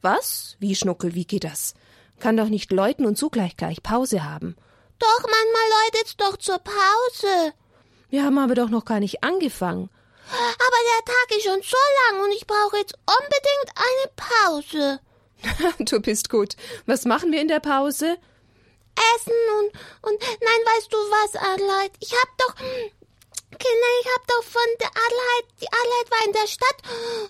Was? Wie, Schnuckel, wie geht das? Kann doch nicht läuten und zugleich gleich Pause haben. Doch, manchmal läutet's doch zur Pause. Wir haben aber doch noch gar nicht angefangen. Aber der Tag ist schon so lang und ich brauche jetzt unbedingt eine Pause. du bist gut. Was machen wir in der Pause? Essen und, und, nein, weißt du was, Adelheid? Ich hab doch, Kinder, ich hab doch von der Adelheid, die Adelheid war in der Stadt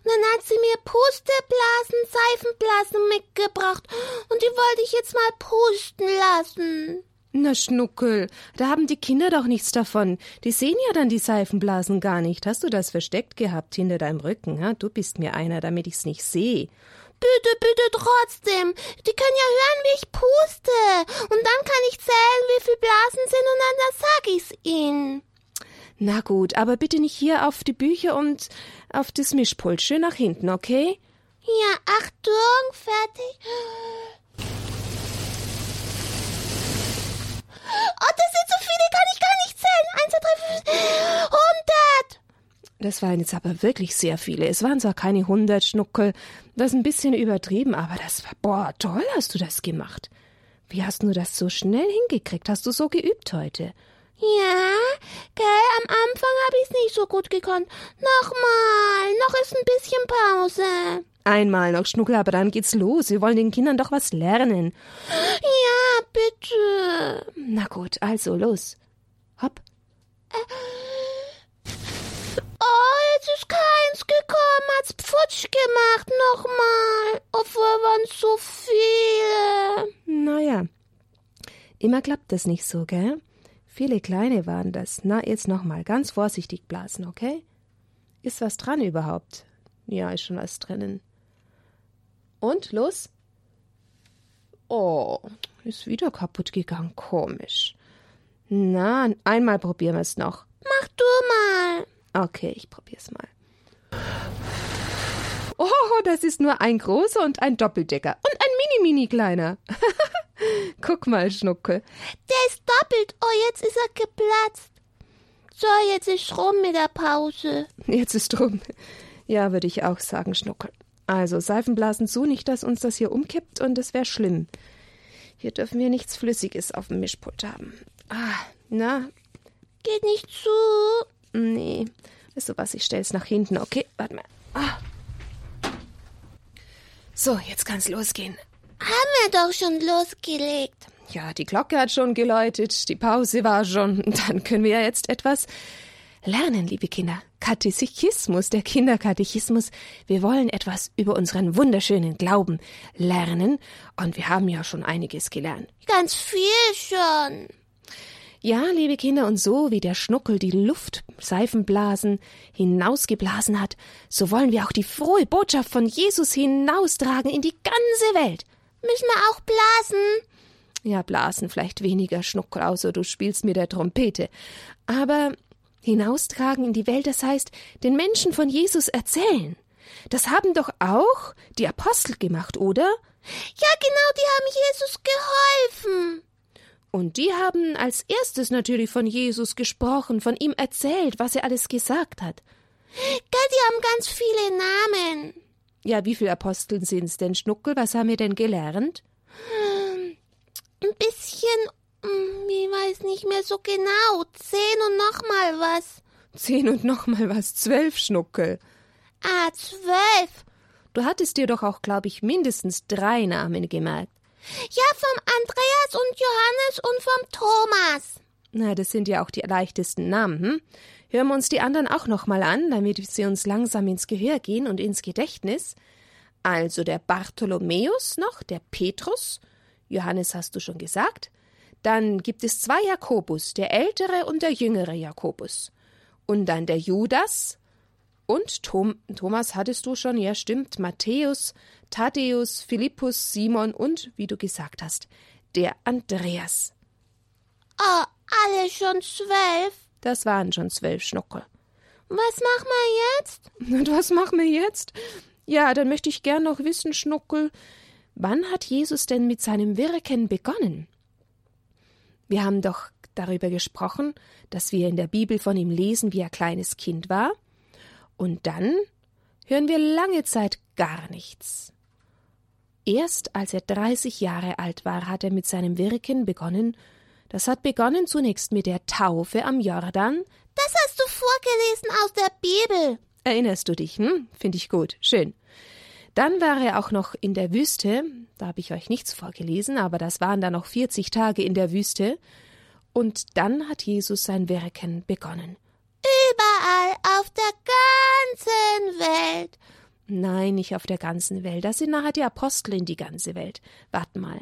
und dann hat sie mir Pusteblasen, Seifenblasen mitgebracht und die wollte ich jetzt mal pusten lassen. Na, Schnuckel, da haben die Kinder doch nichts davon. Die sehen ja dann die Seifenblasen gar nicht. Hast du das versteckt gehabt hinter deinem Rücken? Ha? Du bist mir einer, damit ich's nicht sehe. Bitte, bitte trotzdem. Die können ja hören, wie ich puste. Und dann kann ich zählen, wie viele Blasen sind und dann sag ich's ihnen. Na gut, aber bitte nicht hier auf die Bücher und auf das Mischpult. Schön nach hinten, okay? Ja, Achtung, fertig. Oh, das sind so viele, kann ich gar nicht zählen. Eins, zwei, drei, fünf, hundert. Das waren jetzt aber wirklich sehr viele. Es waren zwar keine hundert Schnuckel, das ist ein bisschen übertrieben, aber das war, boah, toll hast du das gemacht. Wie hast du das so schnell hingekriegt? Hast du so geübt heute? Ja, gell, am Anfang habe ich's nicht so gut gekonnt. Nochmal, noch ist ein bisschen Pause. Einmal noch, Schnuckel, aber dann geht's los. Wir wollen den Kindern doch was lernen. Ja, bitte. Na gut, also los. Hopp. Oh, jetzt ist keins gekommen, hat's pfutsch gemacht, nochmal. Obwohl waren so viele. Naja, immer klappt das nicht so, gell? Viele kleine waren das. Na, jetzt nochmal, ganz vorsichtig blasen, okay? Ist was dran überhaupt? Ja, ist schon was drinnen. Und, los? Oh, ist wieder kaputt gegangen, komisch. Na, einmal probieren wir es noch. Mach du mal. Okay, ich probier's mal. Oh, das ist nur ein großer und ein Doppeldecker. Und ein mini-mini-kleiner. Guck mal, Schnuckel. Der ist doppelt. Oh, jetzt ist er geplatzt. So, jetzt ist rum mit der Pause. Jetzt ist rum. Ja, würde ich auch sagen, Schnuckel. Also, Seifenblasen zu, nicht, dass uns das hier umkippt und es wäre schlimm. Hier dürfen wir nichts Flüssiges auf dem Mischpult haben. Ah, na? Geht nicht zu. Nee. Weißt du was, ich stell's nach hinten. Okay, warte mal. Ah. So, jetzt kann's losgehen. Haben wir doch schon losgelegt. Ja, die Glocke hat schon geläutet, die Pause war schon. Dann können wir ja jetzt etwas lernen, liebe Kinder. Katechismus, der Kinderkatechismus. Wir wollen etwas über unseren wunderschönen Glauben lernen. Und wir haben ja schon einiges gelernt. Ganz viel schon. Ja, liebe Kinder, und so wie der Schnuckel die Luft, Seifenblasen hinausgeblasen hat, so wollen wir auch die frohe Botschaft von Jesus hinaustragen in die ganze Welt. Müssen wir auch blasen? Ja, blasen vielleicht weniger, Schnuckel, außer du spielst mit der Trompete. Aber hinaustragen in die Welt, das heißt, den Menschen von Jesus erzählen. Das haben doch auch die Apostel gemacht, oder? Ja, genau, die haben Jesus geholfen. Und die haben als erstes natürlich von Jesus gesprochen, von ihm erzählt, was er alles gesagt hat. Gell, die haben ganz viele Namen. Ja, wie viele Aposteln sind's denn, Schnuckel? Was haben wir denn gelernt? Hm, ein bisschen, hm, ich weiß nicht mehr so genau. Zehn und noch mal was. Zehn und noch mal was. Zwölf, Schnuckel. Ah, zwölf. Du hattest dir doch auch, glaube ich, mindestens drei Namen gemerkt. Ja, vom Andreas und Johannes und vom Thomas. Na, das sind ja auch die leichtesten Namen, hm? Hören wir uns die anderen auch noch mal an, damit sie uns langsam ins Gehör gehen und ins Gedächtnis. Also der Bartholomäus noch, der Petrus, Johannes hast du schon gesagt. Dann gibt es zwei Jakobus, der ältere und der jüngere Jakobus. Und dann der Judas und Tom, Thomas hattest du schon, ja stimmt, Matthäus, Thaddäus, Philippus, Simon und, wie du gesagt hast, der Andreas. Oh, alle schon zwölf? Das waren schon zwölf Schnuckel. Was machen wir jetzt? Und was machen wir jetzt? Ja, dann möchte ich gern noch wissen, Schnuckel, wann hat Jesus denn mit seinem Wirken begonnen? Wir haben doch darüber gesprochen, dass wir in der Bibel von ihm lesen, wie er kleines Kind war. Und dann hören wir lange Zeit gar nichts. Erst als er 30 Jahre alt war, hat er mit seinem Wirken begonnen. Das hat begonnen zunächst mit der Taufe am Jordan. Das hast du vorgelesen aus der Bibel. Erinnerst du dich? Hm? Finde ich gut. Schön. Dann war er auch noch in der Wüste. Da habe ich euch nichts vorgelesen, aber das waren dann noch 40 Tage in der Wüste. Und dann hat Jesus sein Wirken begonnen. Überall auf der ganzen Welt. Nein, nicht auf der ganzen Welt. Das sind nachher die Apostel in die ganze Welt. Wart mal.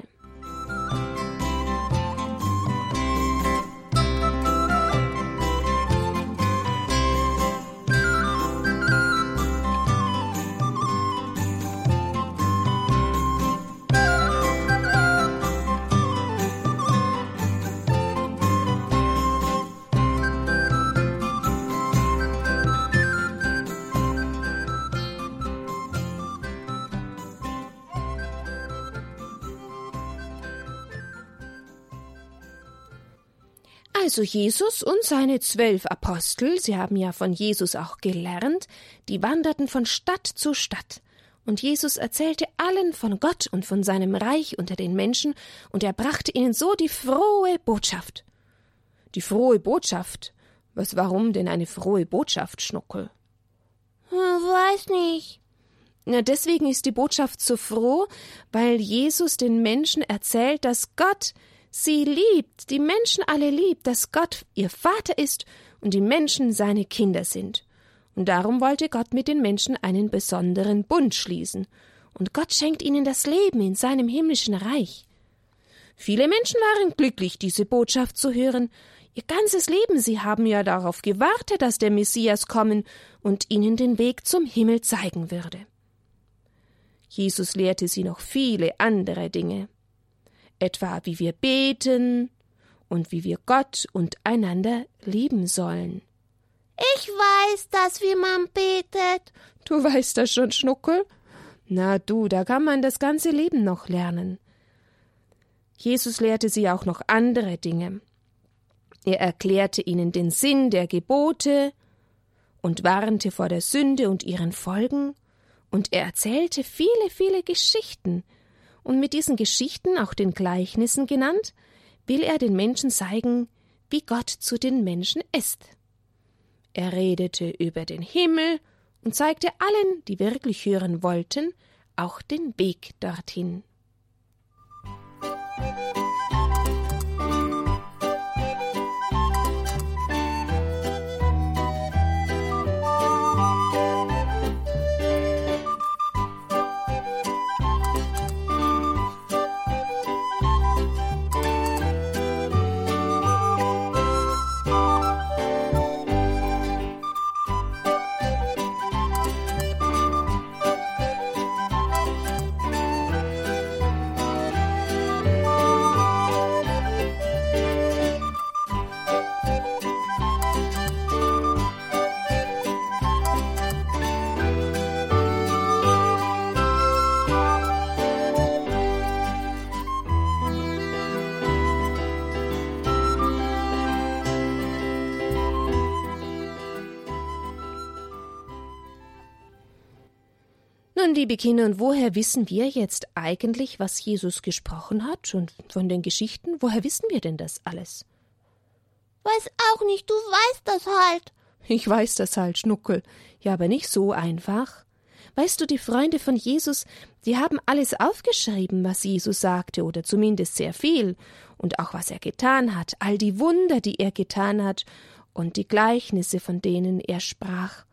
Also Jesus und seine zwölf Apostel, sie haben ja von Jesus auch gelernt, die wanderten von Stadt zu Stadt. Und Jesus erzählte allen von Gott und von seinem Reich unter den Menschen, und er brachte ihnen so die frohe Botschaft. Die frohe Botschaft? Was warum denn eine frohe Botschaft, Schnuckel? Hm, weiß nicht. Na, deswegen ist die Botschaft so froh, weil Jesus den Menschen erzählt, dass Gott sie liebt, die Menschen alle liebt, dass Gott ihr Vater ist und die Menschen seine Kinder sind. Und darum wollte Gott mit den Menschen einen besonderen Bund schließen. Und Gott schenkt ihnen das Leben in seinem himmlischen Reich. Viele Menschen waren glücklich, diese Botschaft zu hören. Ihr ganzes Leben, sie haben ja darauf gewartet, dass der Messias kommen und ihnen den Weg zum Himmel zeigen würde. Jesus lehrte sie noch viele andere Dinge etwa wie wir beten und wie wir Gott und einander lieben sollen. Ich weiß das, wie man betet. Du weißt das schon, Schnuckel? Na du, da kann man das ganze Leben noch lernen. Jesus lehrte sie auch noch andere Dinge. Er erklärte ihnen den Sinn der Gebote und warnte vor der Sünde und ihren Folgen, und er erzählte viele, viele Geschichten, und mit diesen Geschichten, auch den Gleichnissen genannt, will er den Menschen zeigen, wie Gott zu den Menschen ist. Er redete über den Himmel und zeigte allen, die wirklich hören wollten, auch den Weg dorthin. Nun, liebe Kinder, und woher wissen wir jetzt eigentlich, was Jesus gesprochen hat und von den Geschichten? Woher wissen wir denn das alles? Weiß auch nicht, du weißt das halt. Ich weiß das halt, Schnuckel. Ja, aber nicht so einfach. Weißt du, die Freunde von Jesus, die haben alles aufgeschrieben, was Jesus sagte, oder zumindest sehr viel, und auch was er getan hat, all die Wunder, die er getan hat, und die Gleichnisse, von denen er sprach.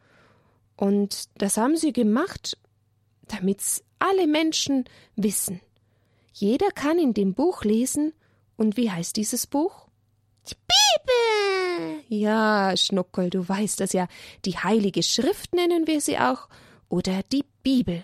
Und das haben sie gemacht, damit's alle Menschen wissen. Jeder kann in dem Buch lesen. Und wie heißt dieses Buch? Die Bibel. Ja, Schnuckel, du weißt das ja. Die Heilige Schrift nennen wir sie auch. Oder die Bibel.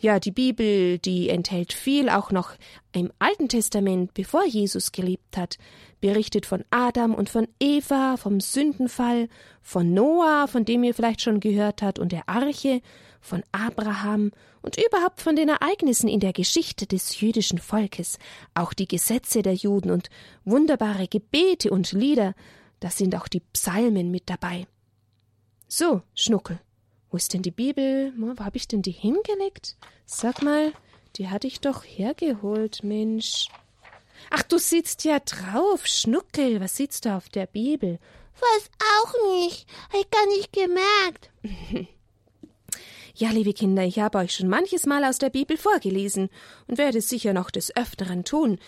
Ja, die Bibel, die enthält viel auch noch im Alten Testament, bevor Jesus gelebt hat, berichtet von Adam und von Eva, vom Sündenfall, von Noah, von dem ihr vielleicht schon gehört habt, und der Arche, von Abraham und überhaupt von den Ereignissen in der Geschichte des jüdischen Volkes, auch die Gesetze der Juden und wunderbare Gebete und Lieder, da sind auch die Psalmen mit dabei. So, Schnuckel, wo ist denn die Bibel? Wo habe ich denn die hingelegt? Sag mal, Die hatte ich doch hergeholt, Mensch. Ach, du sitzt ja drauf, Schnuckel. Was sitzt du auf der Bibel? Weiß auch nicht. Hab ich gar nicht gemerkt. Ja, liebe Kinder, ich habe euch schon manches Mal aus der Bibel vorgelesen und werde es sicher noch des Öfteren tun.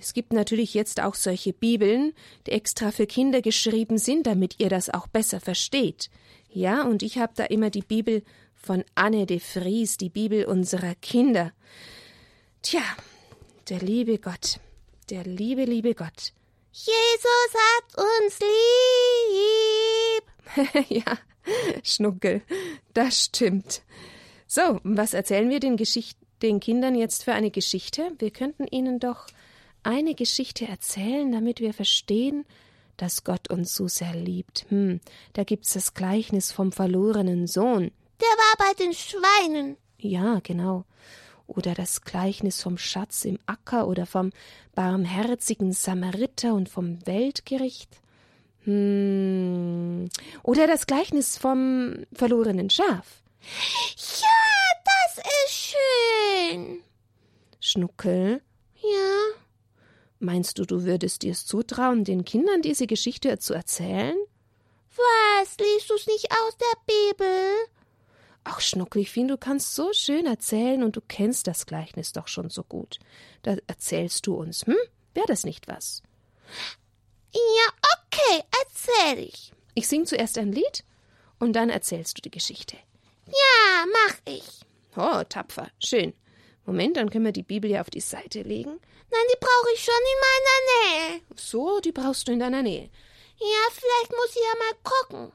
Es gibt natürlich jetzt auch solche Bibeln, die extra für Kinder geschrieben sind, damit ihr das auch besser versteht. Ja, und ich habe da immer die Bibel von Anne de Vries, die Bibel unserer Kinder. Tja, der liebe Gott, der liebe, liebe Gott. Jesus hat uns lieb. ja, Schnuckel, das stimmt. So, was erzählen wir den, Geschicht den Kindern jetzt für eine Geschichte? Wir könnten ihnen doch eine Geschichte erzählen, damit wir verstehen, dass Gott uns so sehr liebt. Hm, da gibt's das Gleichnis vom verlorenen Sohn. Der war bei den Schweinen. Ja, genau. Oder das Gleichnis vom Schatz im Acker oder vom barmherzigen Samariter und vom Weltgericht. Hm. Oder das Gleichnis vom verlorenen Schaf. Ja, das ist schön. Schnuckel. Ja. Meinst du, du würdest dir's zutrauen, den Kindern diese Geschichte zu erzählen? Was? Liest du's nicht aus der Bibel? Ach, Schnuckel, ich finde, du kannst so schön erzählen und du kennst das Gleichnis doch schon so gut. Da erzählst du uns, hm? Wäre das nicht was? Ja, okay, erzähl ich. Ich sing zuerst ein Lied und dann erzählst du die Geschichte. Ja, mach ich. Oh, tapfer, schön. Moment, dann können wir die Bibel ja auf die Seite legen. Nein, die brauche ich schon in meiner Nähe. So, die brauchst du in deiner Nähe. Ja, vielleicht muss ich ja mal gucken.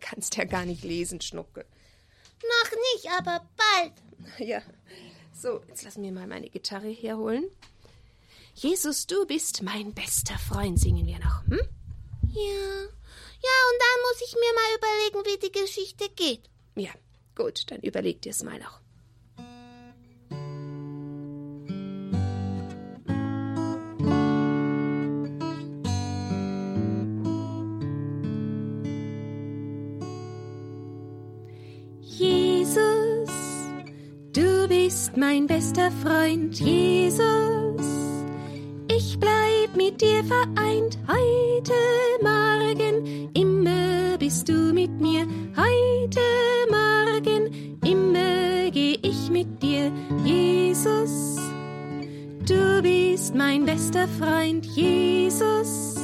Kannst ja gar nicht lesen, Schnucke. Noch nicht, aber bald. Ja. So, jetzt lassen wir mal meine Gitarre herholen. Jesus, du bist mein bester Freund, singen wir noch, hm? Ja. Ja, und dann muss ich mir mal überlegen, wie die Geschichte geht. Ja, gut, dann überleg dir's mal noch. Jesus, du bist mein bester Freund, Jesus. Bleib mit dir vereint heute Morgen, immer bist du mit mir. Heute Morgen, immer geh ich mit dir, Jesus. Du bist mein bester Freund, Jesus.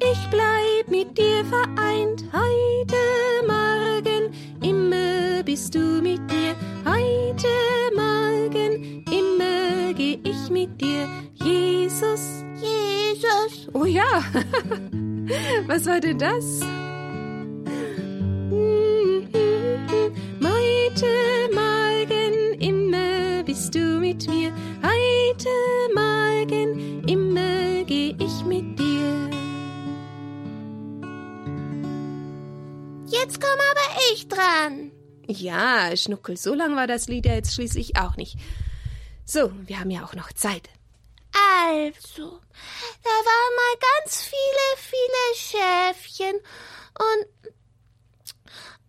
Ich bleib mit dir vereint heute Morgen, immer bist du mit mir. Heute Morgen, immer geh ich mit dir, Jesus. Jesus. Oh ja, was war denn das? Heute Morgen, immer bist du mit mir. Heute Morgen, immer geh ich mit dir. Jetzt komm aber ich dran. Ja, Schnuckel, so lang war das Lied ja jetzt schließlich auch nicht. So, wir haben ja auch noch Zeit. Also, da waren mal ganz viele, viele Schäfchen und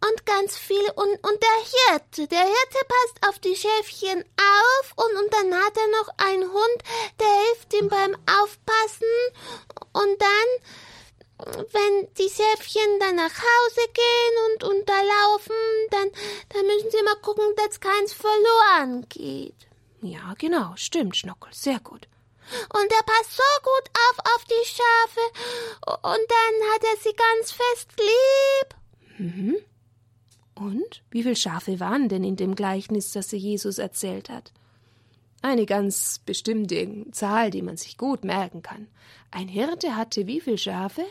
und ganz viele und, und der Hirte. Der Hirte passt auf die Schäfchen auf und, und dann hat er noch einen Hund, der hilft ihm beim Aufpassen und dann wenn die Schäfchen dann nach Hause gehen und, und da laufen, dann, dann müssen sie mal gucken, dass keins verloren geht. Ja, genau, stimmt, Schnuckel, sehr gut. Und er passt so gut auf auf die Schafe. Und dann hat er sie ganz fest lieb. Mhm. Und wie viele Schafe waren denn in dem Gleichnis, das sie Jesus erzählt hat? Eine ganz bestimmte Zahl, die man sich gut merken kann. Ein Hirte hatte wie viele Schafe?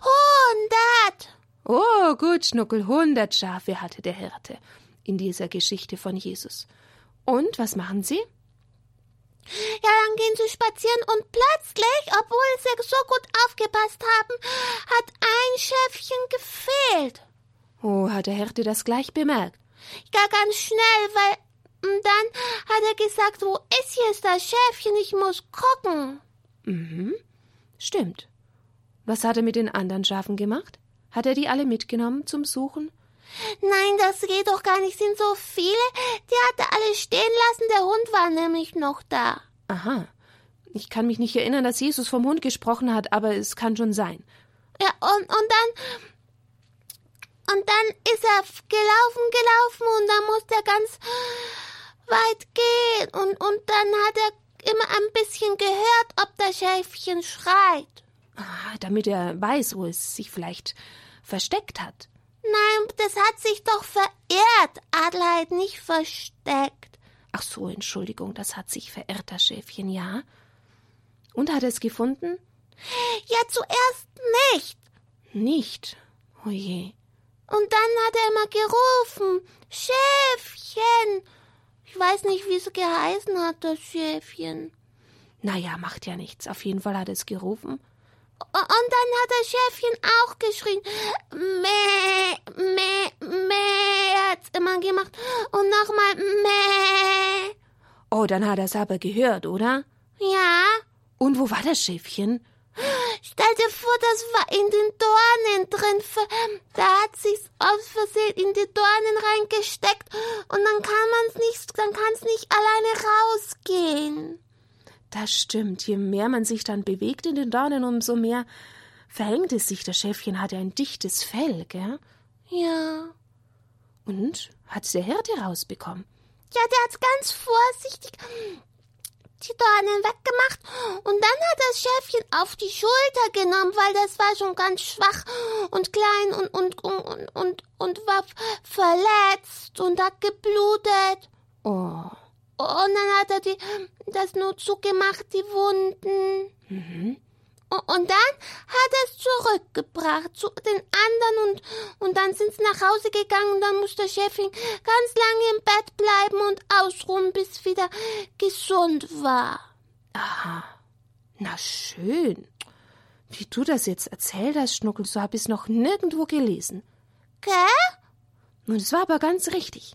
Hundert. Oh, gut, Schnuckel, hundert Schafe hatte der Hirte in dieser Geschichte von Jesus. Und was machen sie? Ja, dann gehen sie spazieren und plötzlich, obwohl sie so gut aufgepasst haben, hat ein Schäfchen gefehlt. Oh, hat der Hirte das gleich bemerkt? Ja, ganz schnell, weil und dann hat er gesagt, wo ist jetzt das Schäfchen? Ich muss gucken. Mhm. Stimmt. Was hat er mit den anderen Schafen gemacht? Hat er die alle mitgenommen zum Suchen? Nein, das geht doch gar nicht. Sind so viele. Die hatte alle stehen lassen. Der Hund war nämlich noch da. Aha. Ich kann mich nicht erinnern, dass Jesus vom Hund gesprochen hat, aber es kann schon sein. Ja, und, und dann. Und dann ist er gelaufen, gelaufen und dann musste er ganz weit gehen. Und, und dann hat er immer ein bisschen gehört, ob das Schäfchen schreit. Ah, damit er weiß, wo es sich vielleicht versteckt hat. Nein, das hat sich doch verirrt. Adelheid nicht versteckt. Ach so, Entschuldigung, das hat sich verirrt, das Schäfchen, ja. Und hat er es gefunden? Ja, zuerst nicht. Nicht? Oje. Und dann hat er immer gerufen, Schäfchen. Ich weiß nicht, wie es geheißen hat, das Schäfchen. Naja, macht ja nichts. Auf jeden Fall hat es gerufen. Und dann hat das Schäfchen auch geschrien. Meh, meh, meh, hat's immer gemacht. Und nochmal meh. Oh, dann hat er es aber gehört, oder? Ja. Und wo war das Schäfchen? Stell dir vor, das war in den Dornen drin. Da hat sich's aus Versehen in die Dornen reingesteckt und dann kann man's nicht, dann kann's nicht alleine rausgehen. Das stimmt. Je mehr man sich dann bewegt in den Dornen, umso mehr verhängt es sich. Das Schäfchen hatte ein dichtes Fell, gell? Ja. Und hat's der Hirte rausbekommen? Ja, der hat's ganz vorsichtig die Dornen weggemacht und dann hat das Schäfchen auf die Schulter genommen, weil das war schon ganz schwach und klein und, und, und, und, und war verletzt und hat geblutet. Oh. Und dann hat er die, das nur zugemacht, die Wunden. Mhm. Und dann hat er es zurückgebracht zu den anderen und, und dann sind sie nach Hause gegangen und dann musste Schäfchen ganz lange im Bett bleiben und ausruhen, bis wieder gesund war. Aha. Na schön. Wie du das jetzt erzählt hast, Schnuckel, so hab ich's noch nirgendwo gelesen. Gell? Und es war aber ganz richtig.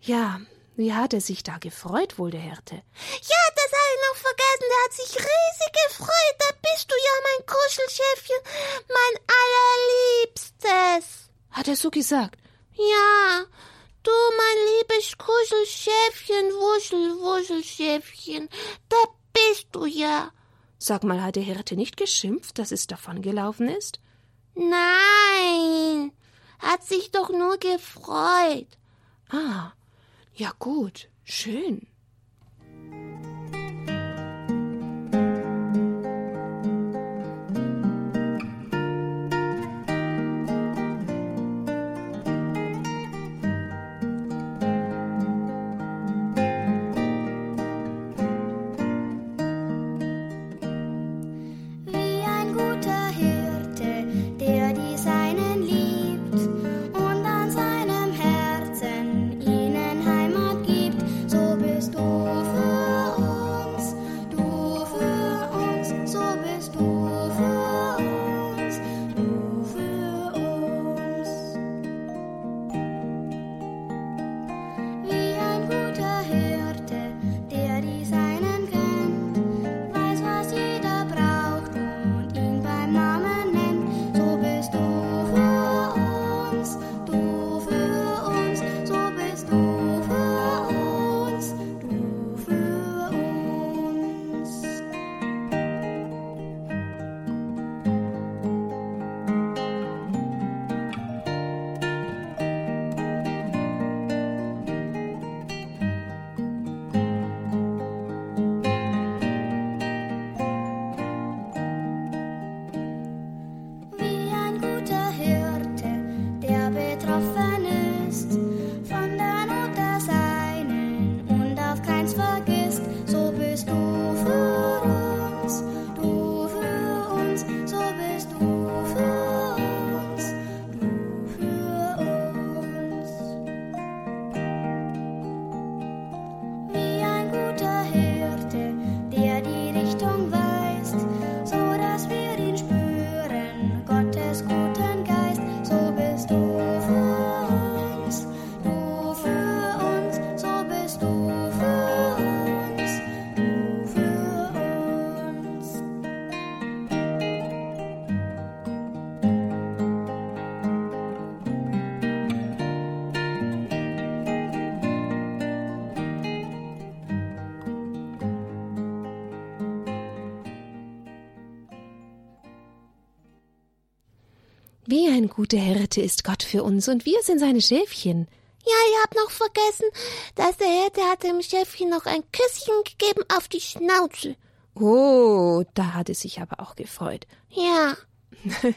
Ja, wie hat er sich da gefreut, wohl der Hirte? Ja, das habe ich noch vergessen. Der hat sich riesig gefreut. Da bist du ja mein Kuschelschäfchen, mein allerliebstes. Hat er so gesagt? Ja, du mein liebes Kuschelschäfchen, Wuschel, Wuschelschäfchen. Da bist du ja. Sag mal, hat der Hirte nicht geschimpft, dass es davongelaufen ist? Nein, hat sich doch nur gefreut. Ah, ja gut, schön. Wie ein guter Hirte ist Gott für uns und wir sind seine Schäfchen. Ja, ihr habt noch vergessen, dass der Hirte hat dem Schäfchen noch ein Küsschen gegeben auf die Schnauze. Oh, da hat es sich aber auch gefreut. Ja.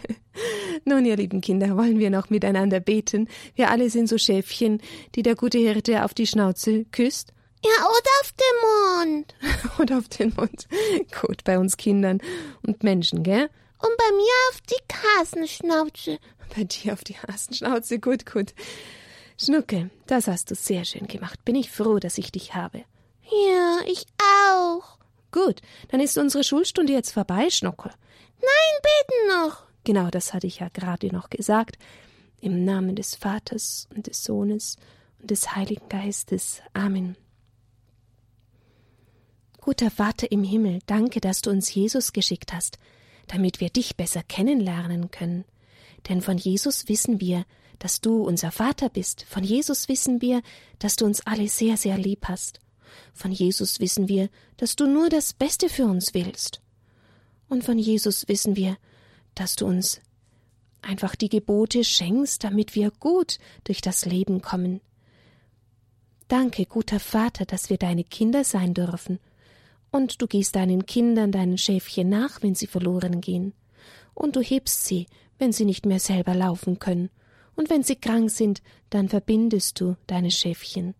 Nun, ihr lieben Kinder, wollen wir noch miteinander beten? Wir alle sind so Schäfchen, die der gute Hirte auf die Schnauze küsst. Ja, oder auf den Mund. Oder auf den Mund. Gut, bei uns Kindern und Menschen, gell? Und bei mir auf die Hasenschnauze. Bei dir auf die Hasenschnauze, gut, gut. Schnucke, das hast du sehr schön gemacht. Bin ich froh, dass ich dich habe. Ja, ich auch. Gut, dann ist unsere Schulstunde jetzt vorbei, Schnucke. Nein, beten noch. Genau, das hatte ich ja gerade noch gesagt. Im Namen des Vaters und des Sohnes und des Heiligen Geistes. Amen. Guter Vater im Himmel, danke, dass du uns Jesus geschickt hast, damit wir dich besser kennenlernen können. Denn von Jesus wissen wir, dass du unser Vater bist. Von Jesus wissen wir, dass du uns alle sehr, sehr lieb hast. Von Jesus wissen wir, dass du nur das Beste für uns willst. Und von Jesus wissen wir, dass du uns einfach die Gebote schenkst, damit wir gut durch das Leben kommen. Danke, guter Vater, dass wir deine Kinder sein dürfen. Und du gehst deinen Kindern, deinen Schäfchen nach, wenn sie verloren gehen. Und du hebst sie, wenn sie nicht mehr selber laufen können. Und wenn sie krank sind, dann verbindest du deine Schäfchen.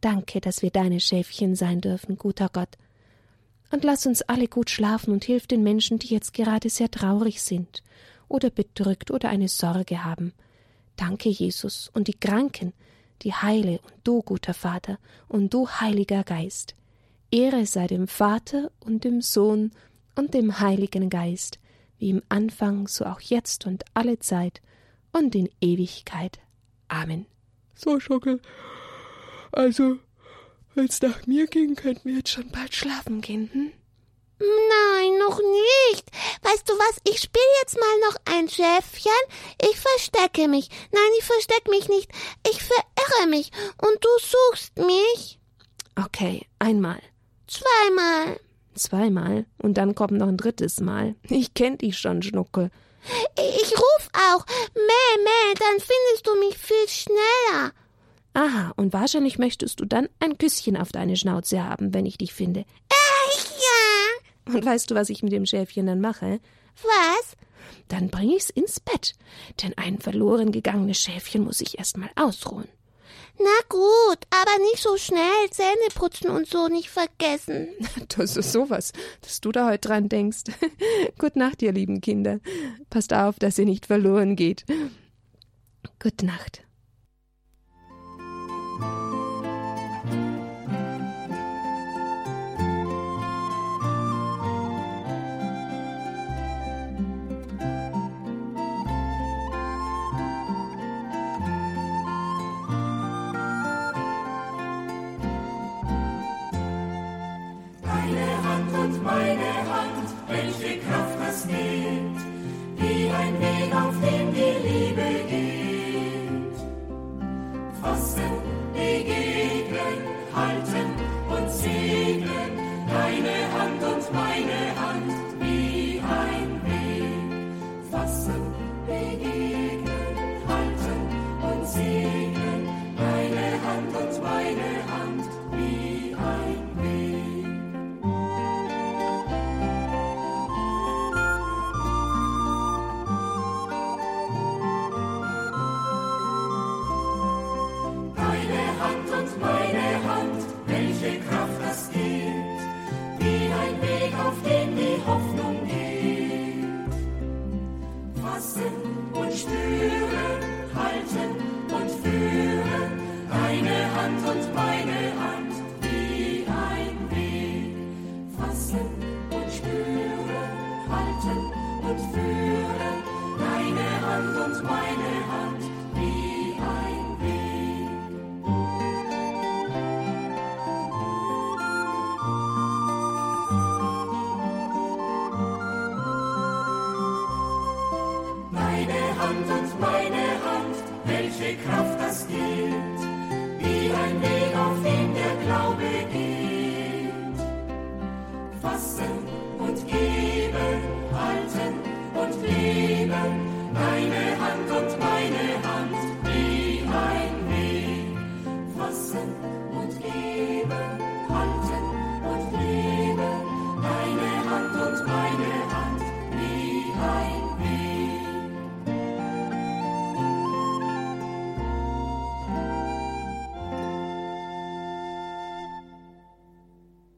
Danke, dass wir deine Schäfchen sein dürfen, guter Gott. Und lass uns alle gut schlafen und hilf den Menschen, die jetzt gerade sehr traurig sind oder bedrückt oder eine Sorge haben. Danke, Jesus, und die Kranken, die heile und du, guter Vater, und du, Heiliger Geist. Ehre sei dem Vater und dem Sohn und dem Heiligen Geist, wie im Anfang, so auch jetzt und alle Zeit und in Ewigkeit. Amen. So, Schockel. Also, wenn's nach mir ging, könnten wir jetzt schon bald schlafen gehen, hm? Nein, noch nicht. Weißt du was? Ich spiele jetzt mal noch ein Schäfchen. Ich verstecke mich. Nein, ich verstecke mich nicht. Ich verirre mich. Und du suchst mich. Okay, einmal, Zweimal. zweimal und dann kommt noch ein drittes Mal. Ich kenn dich schon, Schnucke. Ich ruf auch. Mäh, mäh, dann findest du mich viel schneller. Aha, und wahrscheinlich möchtest du dann ein Küsschen auf deine Schnauze haben, wenn ich dich finde. Äh, ja. Und weißt du, was ich mit dem Schäfchen dann mache? Was? Dann bring ich's ins Bett, denn ein verloren gegangenes Schäfchen muss ich erst mal ausruhen. Na gut, aber nicht so schnell. Zähne putzen und so nicht vergessen. Das ist sowas, dass du da heute dran denkst. Gute Nacht, ihr lieben Kinder. Passt auf, dass ihr nicht verloren geht. Gute Nacht. Gibt, wie ein Weg, auf dem die Liebe geht.